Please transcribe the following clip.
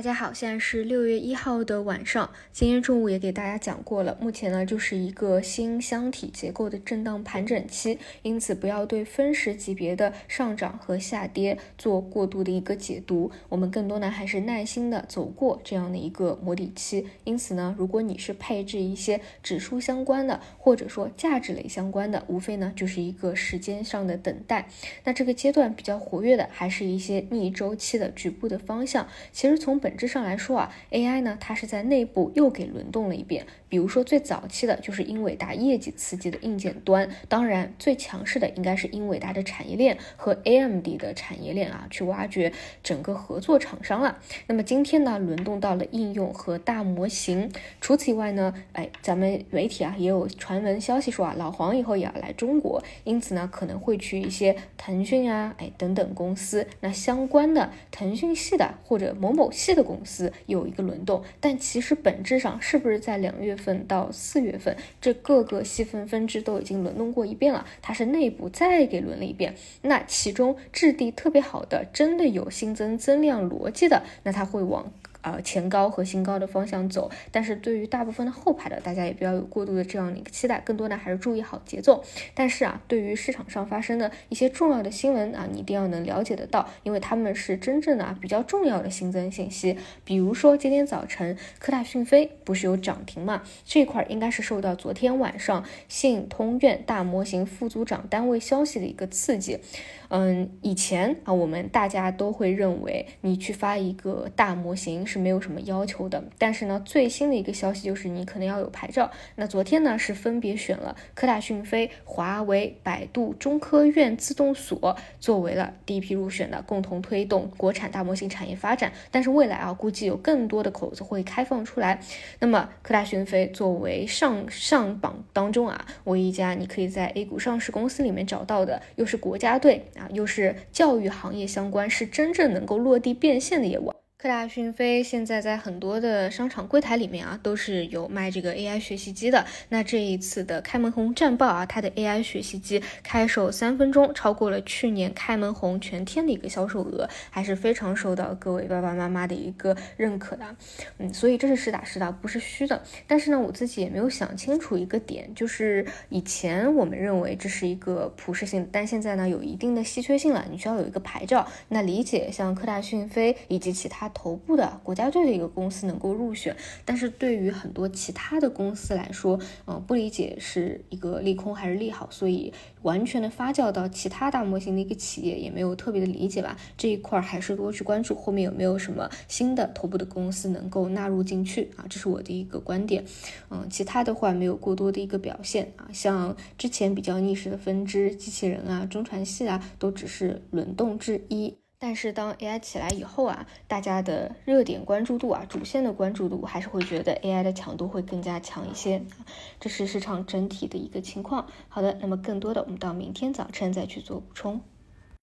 大家好，现在是六月一号的晚上。今天中午也给大家讲过了，目前呢就是一个新箱体结构的震荡盘整期，因此不要对分时级别的上涨和下跌做过度的一个解读。我们更多呢还是耐心的走过这样的一个磨底期。因此呢，如果你是配置一些指数相关的，或者说价值类相关的，无非呢就是一个时间上的等待。那这个阶段比较活跃的，还是一些逆周期的局部的方向。其实从本本质上来说啊，AI 呢，它是在内部又给轮动了一遍。比如说最早期的就是英伟达业绩刺激的硬件端，当然最强势的应该是英伟达的产业链和 AMD 的产业链啊，去挖掘整个合作厂商了。那么今天呢，轮动到了应用和大模型。除此以外呢，哎，咱们媒体啊也有传闻消息说啊，老黄以后也要来中国，因此呢可能会去一些腾讯啊，哎等等公司，那相关的腾讯系的或者某某系的公司有一个轮动，但其实本质上是不是在两月？份到四月份，这各个细分分支都已经轮动过一遍了，它是内部再给轮了一遍。那其中质地特别好的，真的有新增增量逻辑的，那它会往。呃，前高和新高的方向走，但是对于大部分的后排的，大家也不要有过度的这样的一个期待，更多呢还是注意好节奏。但是啊，对于市场上发生的一些重要的新闻啊，你一定要能了解得到，因为他们是真正的啊比较重要的新增信息。比如说今天早晨科大讯飞不是有涨停嘛？这块应该是受到昨天晚上信通院大模型副组长单位消息的一个刺激。嗯，以前啊，我们大家都会认为你去发一个大模型是没有什么要求的。但是呢，最新的一个消息就是你可能要有牌照。那昨天呢，是分别选了科大讯飞、华为、百度、中科院自动所作为了第一批入选的，共同推动国产大模型产业发展。但是未来啊，估计有更多的口子会开放出来。那么科大讯飞作为上上榜当中啊，唯一一家你可以在 A 股上市公司里面找到的，又是国家队。啊，又是教育行业相关，是真正能够落地变现的业务。科大讯飞现在在很多的商场柜台里面啊，都是有卖这个 AI 学习机的。那这一次的开门红战报啊，它的 AI 学习机开售三分钟，超过了去年开门红全天的一个销售额，还是非常受到各位爸爸妈妈的一个认可的。嗯，所以这是实打实的，不是虚的。但是呢，我自己也没有想清楚一个点，就是以前我们认为这是一个普适性，但现在呢，有一定的稀缺性了，你需要有一个牌照。那理解像科大讯飞以及其他。头部的国家队的一个公司能够入选，但是对于很多其他的公司来说，嗯，不理解是一个利空还是利好，所以完全的发酵到其他大模型的一个企业也没有特别的理解吧。这一块还是多去关注后面有没有什么新的头部的公司能够纳入进去啊，这是我的一个观点。嗯，其他的话没有过多的一个表现啊，像之前比较逆势的分支机器人啊、中传系啊，都只是轮动之一。但是当 AI 起来以后啊，大家的热点关注度啊，主线的关注度还是会觉得 AI 的强度会更加强一些，这是市场整体的一个情况。好的，那么更多的我们到明天早晨再去做补充。